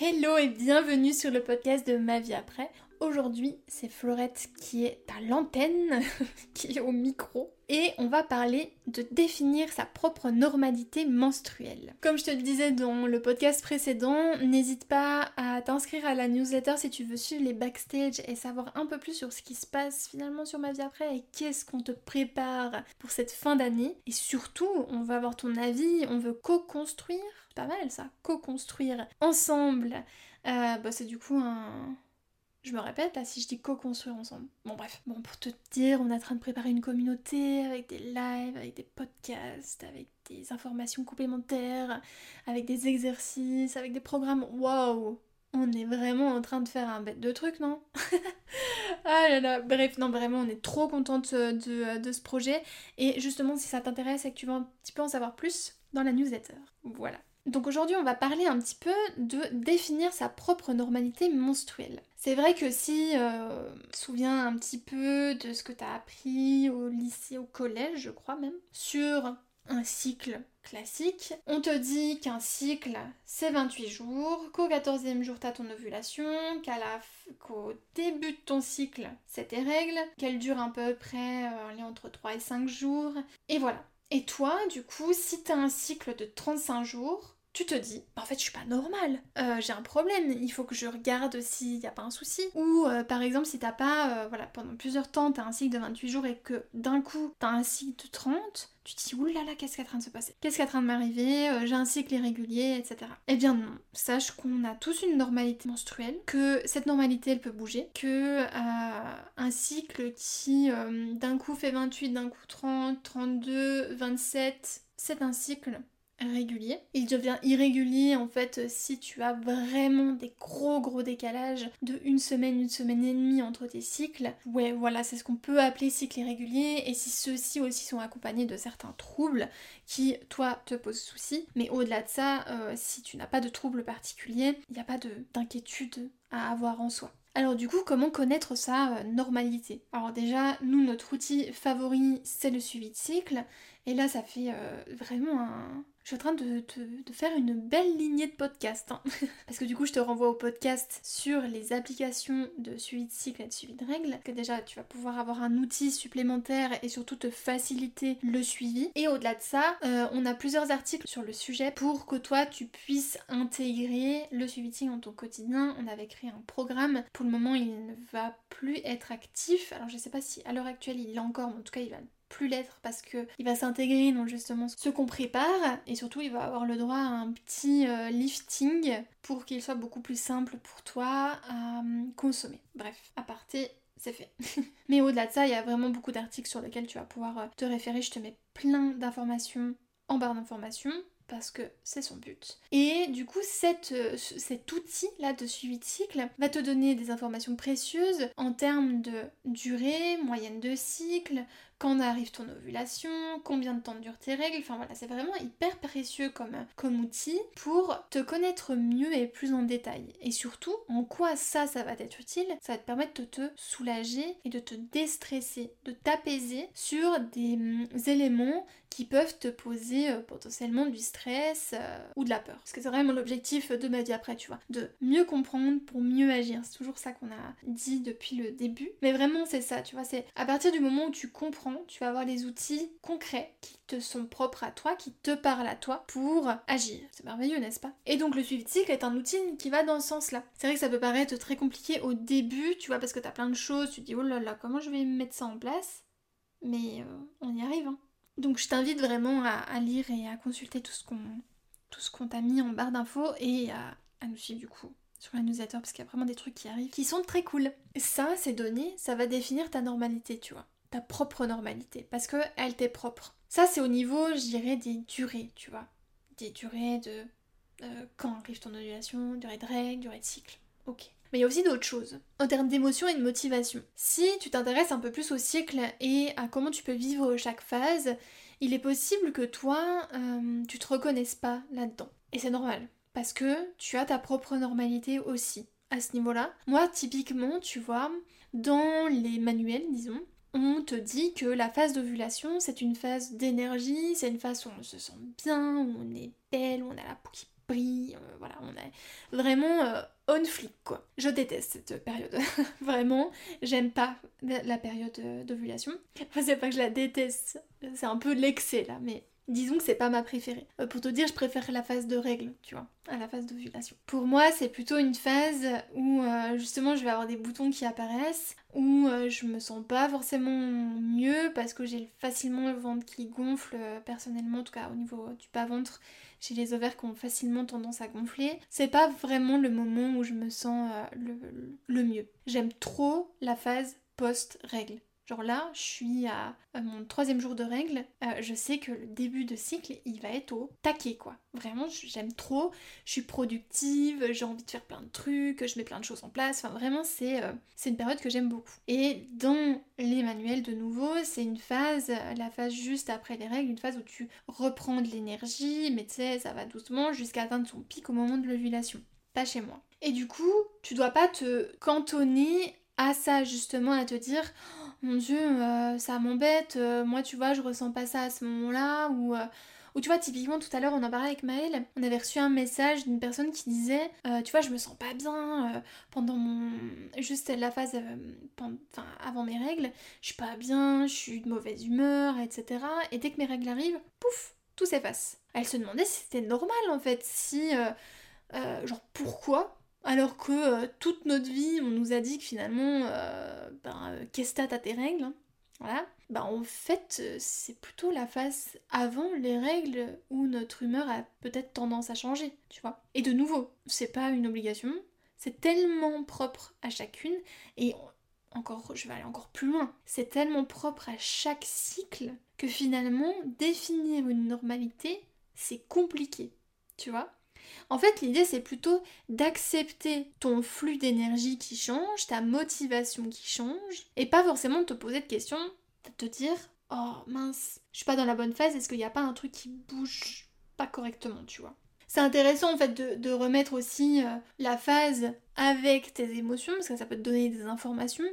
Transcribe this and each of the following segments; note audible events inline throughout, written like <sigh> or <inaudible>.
Hello et bienvenue sur le podcast de Ma vie après. Aujourd'hui, c'est Florette qui est à l'antenne, <laughs> qui est au micro, et on va parler de définir sa propre normalité menstruelle. Comme je te le disais dans le podcast précédent, n'hésite pas à t'inscrire à la newsletter si tu veux suivre les backstage et savoir un peu plus sur ce qui se passe finalement sur ma vie après et qu'est-ce qu'on te prépare pour cette fin d'année. Et surtout, on va avoir ton avis, on veut co-construire, pas mal ça, co-construire ensemble. Euh, bah c'est du coup un je me répète là si je dis co-construire ensemble. Bon bref, bon pour te dire, on est en train de préparer une communauté avec des lives, avec des podcasts, avec des informations complémentaires, avec des exercices, avec des programmes. Waouh On est vraiment en train de faire un bête de trucs, non? <laughs> Ah là là, bref, non vraiment, on est trop contente de, de ce projet. Et justement, si ça t'intéresse et que tu veux un petit peu en savoir plus, dans la newsletter. Voilà. Donc aujourd'hui, on va parler un petit peu de définir sa propre normalité menstruelle. C'est vrai que si euh, tu souviens un petit peu de ce que tu as appris au lycée, au collège, je crois même, sur un cycle classique, on te dit qu'un cycle c'est 28 jours, qu'au 14e jour t'as ton ovulation, qu'au début de ton cycle c'est tes règles, qu'elles durent à peu près euh, entre 3 et 5 jours, et voilà. Et toi, du coup, si t'as un cycle de 35 jours, tu te dis, bah, en fait, je suis pas normale, euh, j'ai un problème, il faut que je regarde s'il n'y a pas un souci. Ou euh, par exemple, si t'as pas, euh, voilà, pendant plusieurs temps, t'as un cycle de 28 jours et que d'un coup, t'as un cycle de 30, tu te dis, oulala, qu'est-ce qui est en train de se passer? Qu'est-ce qui est en train de m'arriver? J'ai un cycle irrégulier, etc. Eh bien non, sache qu'on a tous une normalité menstruelle, que cette normalité, elle peut bouger, que un cycle qui d'un coup fait 28, d'un coup 30, 32, 27, c'est un cycle régulier. Il devient irrégulier en fait si tu as vraiment des gros gros décalages de une semaine, une semaine et demie entre tes cycles. Ouais voilà, c'est ce qu'on peut appeler cycle irrégulier et si ceux-ci aussi sont accompagnés de certains troubles qui toi te posent souci. Mais au-delà de ça, euh, si tu n'as pas de troubles particuliers, il n'y a pas d'inquiétude à avoir en soi. Alors du coup, comment connaître sa euh, normalité? Alors déjà, nous, notre outil favori, c'est le suivi de cycle. Et là, ça fait euh, vraiment un, je suis en train de, faire une belle lignée de podcasts. Hein. <laughs> Parce que du coup, je te renvoie au podcast sur les applications de suivi de cycle et de suivi de règles. Que déjà, tu vas pouvoir avoir un outil supplémentaire et surtout te faciliter le suivi. Et au-delà de ça, euh, on a plusieurs articles sur le sujet pour que toi, tu puisses intégrer le suivi de cycle dans ton quotidien. On avait créé un programme. Pour le moment, il ne va plus être actif. Alors, je sais pas si à l'heure actuelle, il l'est encore, mais en tout cas, il va plus l'être parce que il va s'intégrer dans justement ce qu'on prépare et surtout il va avoir le droit à un petit euh, lifting pour qu'il soit beaucoup plus simple pour toi à euh, consommer. Bref, à partir c'est fait. <laughs> Mais au-delà de ça, il y a vraiment beaucoup d'articles sur lesquels tu vas pouvoir euh, te référer. Je te mets plein d'informations en barre d'informations parce que c'est son but. Et du coup, euh, cet outil-là de suivi de cycle va te donner des informations précieuses en termes de durée, moyenne de cycle, quand arrive ton ovulation, combien de temps durent tes règles, enfin voilà, c'est vraiment hyper précieux comme, comme outil pour te connaître mieux et plus en détail. Et surtout, en quoi ça, ça va t'être utile Ça va te permettre de te soulager et de te déstresser, de t'apaiser sur des hum, éléments qui peuvent te poser euh, potentiellement du stress euh, ou de la peur. Parce que c'est vraiment l'objectif de ma vie après, tu vois. De mieux comprendre pour mieux agir. C'est toujours ça qu'on a dit depuis le début. Mais vraiment, c'est ça, tu vois. C'est à partir du moment où tu comprends, tu vas avoir les outils concrets qui te sont propres à toi, qui te parlent à toi pour agir. C'est merveilleux, n'est-ce pas? Et donc le suivi de cycle est un outil qui va dans ce sens-là. C'est vrai que ça peut paraître très compliqué au début, tu vois, parce que t'as plein de choses, tu te dis oh là là, comment je vais mettre ça en place? Mais euh, on y arrive, hein. Donc je t'invite vraiment à, lire et à consulter tout ce qu'on tout ce qu'on t'a mis en barre d'infos et à, nous suivre du coup sur la newsletter parce qu'il y a vraiment des trucs qui arrivent qui sont très cool. Ça, ces données, ça va définir ta normalité, tu vois. Ta propre normalité. Parce que elle t'est propre. Ça, c'est au niveau, je dirais, des durées, tu vois. Des durées de euh, quand arrive ton ovulation, durée de règle, durée de cycle. Ok. Mais il y a aussi d'autres choses, en termes d'émotion et de motivation. Si tu t'intéresses un peu plus au cycle et à comment tu peux vivre chaque phase, il est possible que toi, euh, tu te reconnaisses pas là-dedans. Et c'est normal, parce que tu as ta propre normalité aussi à ce niveau-là. Moi, typiquement, tu vois, dans les manuels, disons, on te dit que la phase d'ovulation, c'est une phase d'énergie, c'est une phase où on se sent bien, où on est belle, où on a la peau qui brille, euh, voilà, on est vraiment euh, on flic quoi. Je déteste cette période, <laughs> vraiment, j'aime pas la période d'ovulation. Enfin, <laughs> c'est pas que je la déteste, c'est un peu l'excès là, mais Disons que c'est pas ma préférée. Euh, pour te dire, je préfère la phase de règle, tu vois, à la phase d'ovulation. Pour moi, c'est plutôt une phase où euh, justement je vais avoir des boutons qui apparaissent, où euh, je me sens pas forcément mieux parce que j'ai facilement le ventre qui gonfle, personnellement, en tout cas au niveau du bas-ventre. J'ai les ovaires qui ont facilement tendance à gonfler. C'est pas vraiment le moment où je me sens le mieux. J'aime trop la phase post-règle. Genre là, je suis à, mon troisième jour de règle, euh, je sais que le début de cycle, il va être au taquet quoi. Vraiment, j'aime trop, je suis productive, j'ai envie de faire plein de trucs, je mets plein de choses en place. Enfin, vraiment, c'est euh, une période que j'aime beaucoup. Et dans les manuels, de nouveau, c'est une phase, la phase juste après les règles, une phase où tu reprends de l'énergie, mais tu sais, ça va doucement jusqu'à atteindre son pic au moment de l'ovulation. Pas chez moi. Et du coup, tu dois pas te cantonner à ça justement, à te dire mon dieu, euh, ça m'embête, euh, moi tu vois, je ressens pas ça à ce moment-là, ou, euh, ou tu vois, typiquement tout à l'heure on en parlait avec Maëlle, on avait reçu un message d'une personne qui disait, tu vois, je me sens pas bien pendant mon. juste la phase avant mes règles, je suis pas bien, je suis de mauvaise humeur, etc. Et dès que mes règles arrivent, pouf, tout s'efface. Elle se demandait si c'était normal en fait, si. genre pourquoi alors que euh, toute notre vie, on nous a dit que finalement, euh, ben, euh, qu'est-ce que t'as tes règles hein. Ben, en fait, c'est plutôt la phase avant les règles où notre humeur a peut-être tendance à changer, tu vois. Et de nouveau, c'est pas une obligation, c'est tellement propre à chacune, et encore, je vais aller encore plus loin, c'est tellement propre à chaque cycle que finalement, définir une normalité, c'est compliqué, tu vois. En fait, l'idée, c'est plutôt d'accepter ton flux d'énergie qui change, ta motivation qui change, et pas forcément de te poser de questions, de te dire Oh mince, je suis pas dans la bonne phase, est-ce qu'il n'y a pas un truc qui bouge pas correctement, tu vois c'est intéressant en fait de, remettre aussi euh, la phase avec tes émotions, parce que ça peut te donner des informations,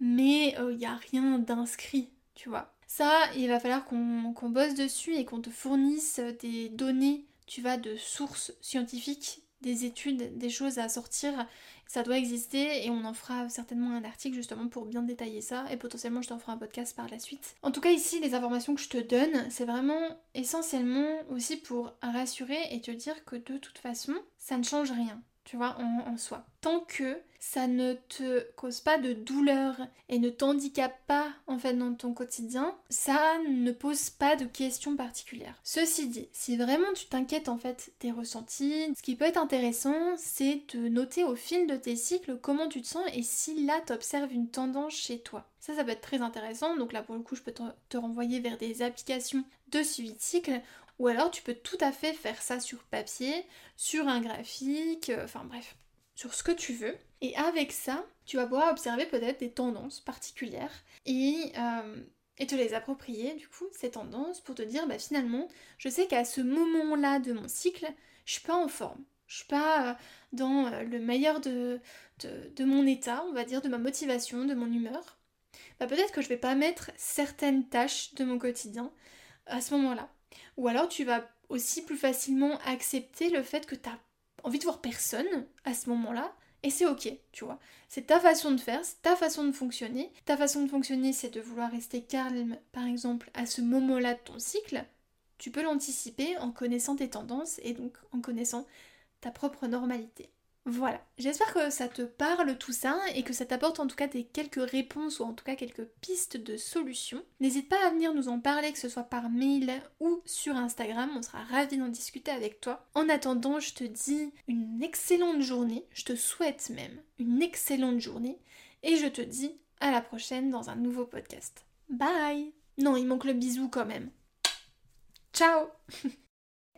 mais il euh, n'y a rien d'inscrit, tu vois. Ça, il va falloir qu'on bosse dessus et qu'on te fournisse des données tu vas de sources scientifiques, des études, des choses à sortir. Ça doit exister et on en fera certainement un article justement pour bien détailler ça et potentiellement je t'en ferai un podcast par la suite. En tout cas ici les informations que je te donne c'est vraiment essentiellement aussi pour rassurer et te dire que de toute façon ça ne change rien tu vois, en, soi. Tant que ça ne te cause pas de douleur et ne t'handicape pas en fait dans ton quotidien, ça ne pose pas de questions particulières. Ceci dit, si vraiment tu t'inquiètes en fait des ressentis, ce qui peut être intéressant, c'est de noter au fil de tes cycles comment tu te sens et si là t'observes une tendance chez toi. Ça, ça peut être très intéressant. Donc là, pour le coup, je peux te, te renvoyer vers des applications de suivi de cycle ou alors tu peux tout à fait faire ça sur papier, sur un graphique, euh, enfin bref, sur ce que tu veux. Et avec ça, tu vas pouvoir observer peut-être des tendances particulières et, euh, et, te les approprier du coup, ces tendances, pour te dire bah finalement, je sais qu'à ce moment-là de mon cycle, je suis pas en forme. Je suis pas euh, dans le meilleur de, de, mon état, on va dire, de ma motivation, de mon humeur. Bah peut-être que je vais pas mettre certaines tâches de mon quotidien à ce moment-là. Ou alors tu vas aussi plus facilement accepter le fait que tu as envie de voir personne à ce moment-là. Et c'est ok, tu vois. C'est ta façon de faire, c'est ta façon de fonctionner. Ta façon de fonctionner, c'est de vouloir rester calme, par exemple, à ce moment-là de ton cycle. Tu peux l'anticiper en connaissant tes tendances et donc en connaissant ta propre normalité. Voilà, j'espère que ça te parle tout ça et que ça t'apporte en tout cas des quelques réponses ou en tout cas quelques pistes de solutions. N'hésite pas à venir nous en parler, que ce soit par mail ou sur Instagram, on sera ravis d'en discuter avec toi. En attendant, je te dis une excellente journée, je te souhaite même une excellente journée et je te dis à la prochaine dans un nouveau podcast. Bye Non, il manque le bisou quand même. Ciao <laughs>